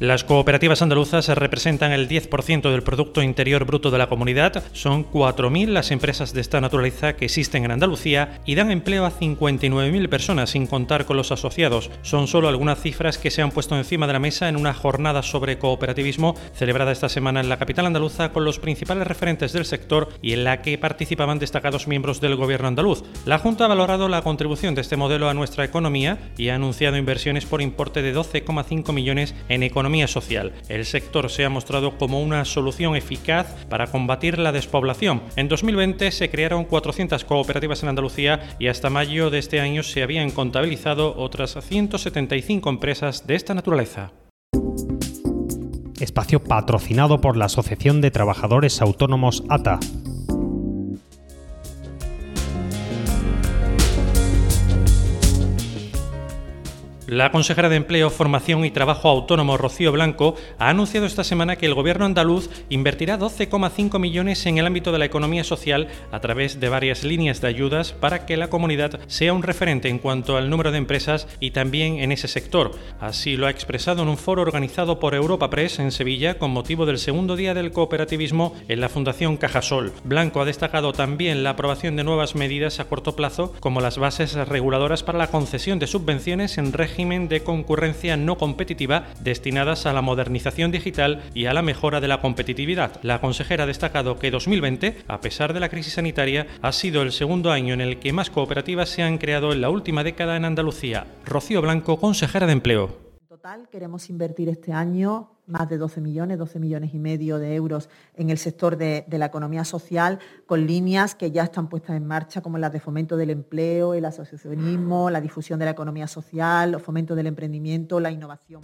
Las cooperativas andaluzas representan el 10% del Producto Interior Bruto de la comunidad, son 4.000 las empresas de esta naturaleza que existen en Andalucía y dan empleo a 59.000 personas sin contar con los asociados. Son solo algunas cifras que se han puesto encima de la mesa en una jornada sobre cooperativismo celebrada esta semana en la capital andaluza con los principales referentes del sector y en la que participaban destacados miembros del gobierno andaluz. La Junta ha valorado la contribución de este modelo a nuestra economía y ha anunciado inversiones por importe de 12,5 millones en economía social. El sector se ha mostrado como una solución eficaz para combatir la despoblación. En 2020 se crearon 400 cooperativas en Andalucía y hasta mayo de este año se habían contabilizado otras 175 empresas de esta naturaleza. Espacio patrocinado por la Asociación de Trabajadores Autónomos ATA. La consejera de Empleo, Formación y Trabajo Autónomo, Rocío Blanco, ha anunciado esta semana que el gobierno andaluz invertirá 12,5 millones en el ámbito de la economía social a través de varias líneas de ayudas para que la comunidad sea un referente en cuanto al número de empresas y también en ese sector. Así lo ha expresado en un foro organizado por Europa Press en Sevilla con motivo del segundo día del cooperativismo en la Fundación Cajasol. Blanco ha destacado también la aprobación de nuevas medidas a corto plazo como las bases reguladoras para la concesión de subvenciones en régimen de concurrencia no competitiva destinadas a la modernización digital y a la mejora de la competitividad. La consejera ha destacado que 2020, a pesar de la crisis sanitaria, ha sido el segundo año en el que más cooperativas se han creado en la última década en Andalucía. Rocío Blanco, consejera de Empleo total queremos invertir este año más de 12 millones, 12 millones y medio de euros en el sector de, la economía social, con líneas que ya están puestas en marcha, como las de fomento del empleo, el asociacionismo, la difusión de la economía social, el fomento del emprendimiento, la innovación.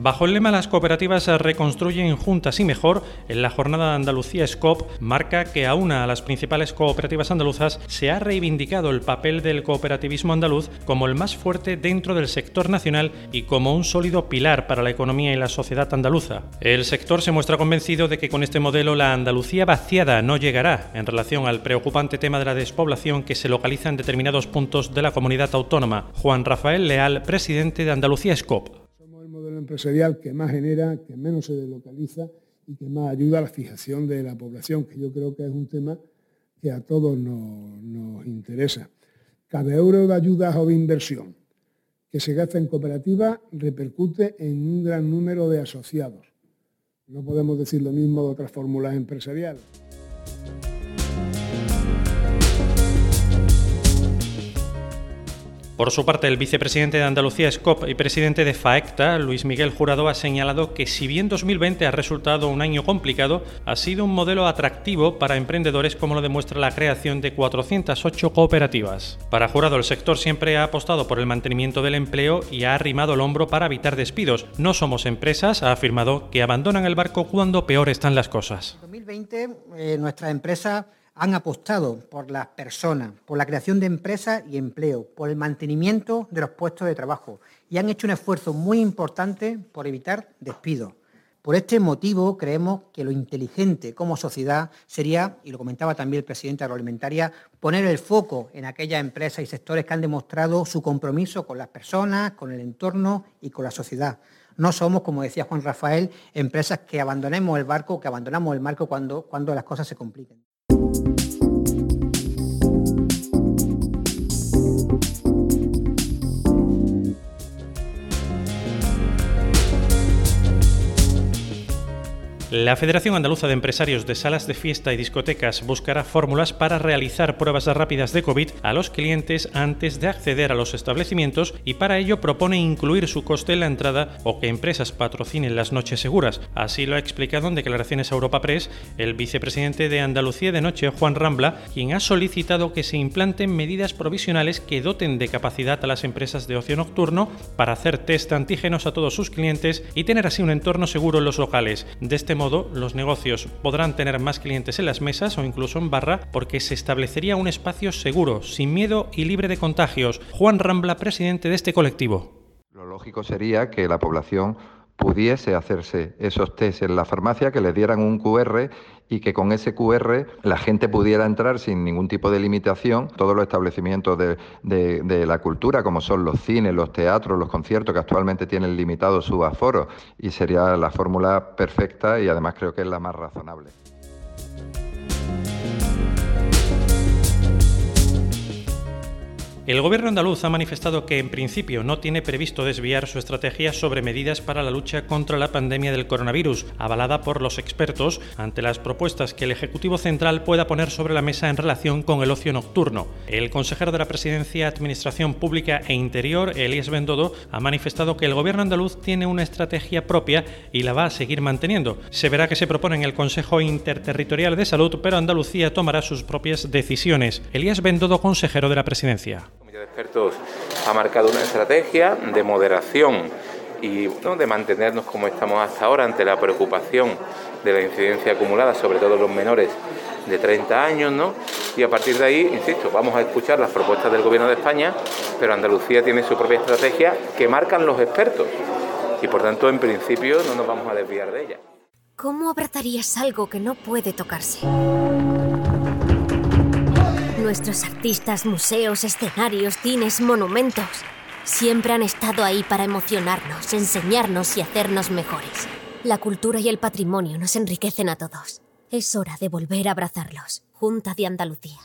Bajo el lema Las cooperativas reconstruyen juntas y mejor, en la jornada de Andalucía SCOP marca que a una a las principales cooperativas andaluzas se ha reivindicado el papel del cooperativismo andaluz como el más fuerte dentro del sector nacional y como un sólido pilar para la economía y la sociedad andaluza. El sector se muestra convencido de que con este modelo la Andalucía vaciada no llegará en relación al preocupante tema de la despoblación que se localiza en determinados puntos de la comunidad autónoma. Juan Rafael Leal, presidente de Andalucía SCOP empresarial que más genera, que menos se deslocaliza y que más ayuda a la fijación de la población, que yo creo que es un tema que a todos nos, interesa. Cada euro de ayuda o de inversión que se gasta en cooperativa repercute en un gran número de asociados. No podemos decir lo mismo de otras fórmulas empresariales. Por su parte, el vicepresidente de Andalucía, SCOP, y presidente de FAECTA, Luis Miguel Jurado, ha señalado que si bien 2020 ha resultado un año complicado, ha sido un modelo atractivo para emprendedores como lo demuestra la creación de 408 cooperativas. Para Jurado, el sector siempre ha apostado por el mantenimiento del empleo y ha arrimado el hombro para evitar despidos. No somos empresas, ha afirmado, que abandonan el barco cuando peor están las cosas. En 2020, eh, nuestra empresa han apostado por las personas, por la creación de empresas y empleo, por el mantenimiento de los puestos de trabajo y han hecho un esfuerzo muy importante por evitar despidos. Por este motivo creemos que lo inteligente como sociedad sería, y lo comentaba también el presidente agroalimentaria, poner el foco en aquellas empresas y sectores que han demostrado su compromiso con las personas, con el entorno y con la sociedad. No somos, como decía Juan Rafael, empresas que abandonemos el barco, que abandonamos el marco cuando, cuando las cosas se compliquen. La Federación Andaluza de Empresarios de Salas de Fiesta y Discotecas buscará fórmulas para realizar pruebas rápidas de COVID a los clientes antes de acceder a los establecimientos y para ello propone incluir su coste en la entrada o que empresas patrocinen las noches seguras. Así lo ha explicado en declaraciones a Europa Press el vicepresidente de Andalucía de Noche, Juan Rambla, quien ha solicitado que se implanten medidas provisionales que doten de capacidad a las empresas de ocio nocturno para hacer test antígenos a todos sus clientes y tener así un entorno seguro en los locales. Este modo, los negocios podrán tener más clientes en las mesas o incluso en barra porque se establecería un espacio seguro, sin miedo y libre de contagios. Juan Rambla, presidente de este colectivo. Lo lógico sería que la población pudiese hacerse esos test en la farmacia, que le dieran un QR y que con ese QR la gente pudiera entrar sin ningún tipo de limitación. Todos los establecimientos de, de, la cultura, como son los cines, los teatros, los conciertos, que actualmente tienen limitado su aforo, y sería la fórmula perfecta y además creo que es la más razonable. El gobierno andaluz ha manifestado que en principio no tiene previsto desviar su estrategia sobre medidas para la lucha contra la pandemia del coronavirus, avalada por los expertos ante las propuestas que el Ejecutivo Central pueda poner sobre la mesa en relación con el ocio nocturno. El consejero de la Presidencia, Administración Pública e Interior, Elías Bendodo, ha manifestado que el gobierno andaluz tiene una estrategia propia y la va a seguir manteniendo. Se verá que se propone en el Consejo Interterritorial de Salud, pero Andalucía tomará sus propias decisiones. Elías Bendodo, consejero de la Presidencia de expertos ha marcado una estrategia de moderación y de mantenernos como estamos hasta ahora ante la preocupación de la incidencia acumulada, sobre todo los menores de 30 años, ¿no? Y a partir de ahí, insisto, vamos a escuchar las propuestas del Gobierno de España, pero Andalucía tiene su propia estrategia que marcan los expertos y por tanto, en principio, no nos vamos a desviar de ella. ¿Cómo abrazarías algo que no puede tocarse? Nuestros artistas, museos, escenarios, cines, monumentos, siempre han estado ahí para emocionarnos, enseñarnos y hacernos mejores. La cultura y el patrimonio nos enriquecen a todos. Es hora de volver a abrazarlos. Junta de Andalucía.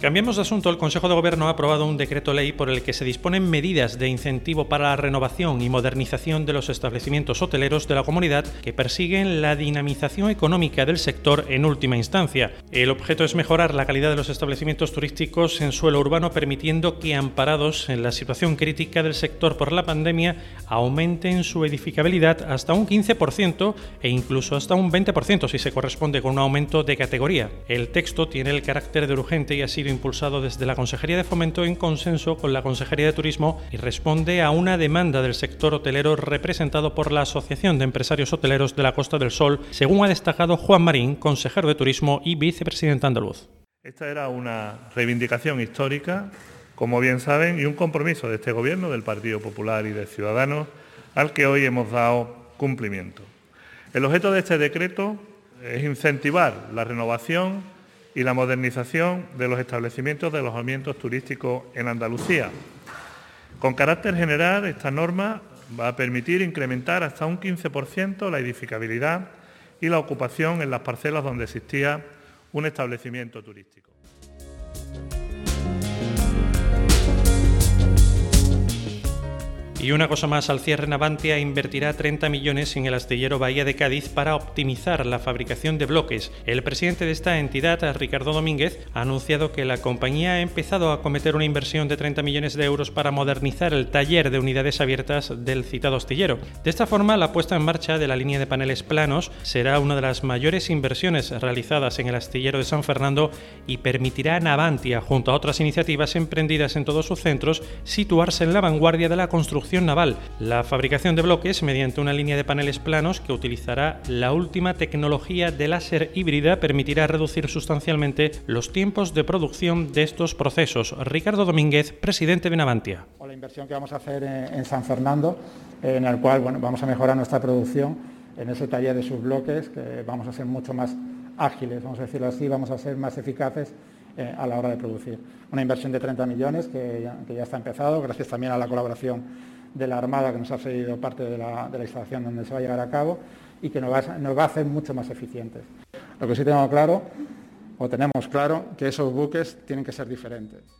Cambiemos de asunto. El Consejo de Gobierno ha aprobado un decreto ley por el que se disponen medidas de incentivo para la renovación y modernización de los establecimientos hoteleros de la comunidad que persiguen la dinamización económica del sector en última instancia. El objeto es mejorar la calidad de los establecimientos turísticos en suelo urbano, permitiendo que, amparados en la situación crítica del sector por la pandemia, aumenten su edificabilidad hasta un 15% e incluso hasta un 20% si se corresponde con un aumento de categoría. El texto tiene el carácter de urgente y ha sido impulsado desde la Consejería de Fomento en consenso con la Consejería de Turismo y responde a una demanda del sector hotelero representado por la Asociación de Empresarios Hoteleros de la Costa del Sol, según ha destacado Juan Marín, consejero de Turismo y vicepresidente andaluz. Esta era una reivindicación histórica, como bien saben, y un compromiso de este Gobierno, del Partido Popular y de Ciudadanos, al que hoy hemos dado cumplimiento. El objeto de este decreto es incentivar la renovación y la modernización de los establecimientos de alojamientos turísticos en Andalucía. Con carácter general, esta norma va a permitir incrementar hasta un 15% la edificabilidad y la ocupación en las parcelas donde existía un establecimiento turístico. Y una cosa más, al cierre Navantia invertirá 30 millones en el astillero Bahía de Cádiz para optimizar la fabricación de bloques. El presidente de esta entidad, Ricardo Domínguez, ha anunciado que la compañía ha empezado a cometer una inversión de 30 millones de euros para modernizar el taller de unidades abiertas del citado astillero. De esta forma, la puesta en marcha de la línea de paneles planos será una de las mayores inversiones realizadas en el astillero de San Fernando y permitirá a Navantia, junto a otras iniciativas emprendidas en todos sus centros, situarse en la vanguardia de la construcción naval, la fabricación de bloques mediante una línea de paneles planos que utilizará la última tecnología de láser híbrida permitirá reducir sustancialmente los tiempos de producción de estos procesos. Ricardo Domínguez, presidente de Navantia. La inversión que vamos a hacer en San Fernando, en el cual bueno, vamos a mejorar nuestra producción en ese taller de sus bloques, que vamos a ser mucho más ágiles, vamos a decirlo así, vamos a ser más eficaces eh, a la hora de producir. Una inversión de 30 millones que ya, está empezado, gracias también a la colaboración de la Armada que nos ha cedido parte de la, instalación donde se va a llevar a cabo y que nos va, nos va a hacer mucho más eficientes. Lo que sí tengo claro, o tenemos claro, que esos buques tienen que ser diferentes.